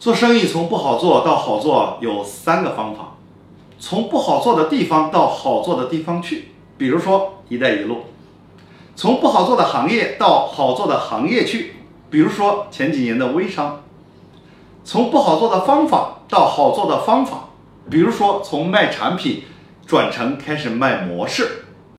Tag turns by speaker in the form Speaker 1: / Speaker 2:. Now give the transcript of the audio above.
Speaker 1: 做生意从不好做到好做有三个方法从不好做的地方到好做的地方去比如说一带一路从不好做的行业到好做的行业去比如说前几年的微商。从不好做的方法到好做的方法比如说从卖产品转成开始卖模式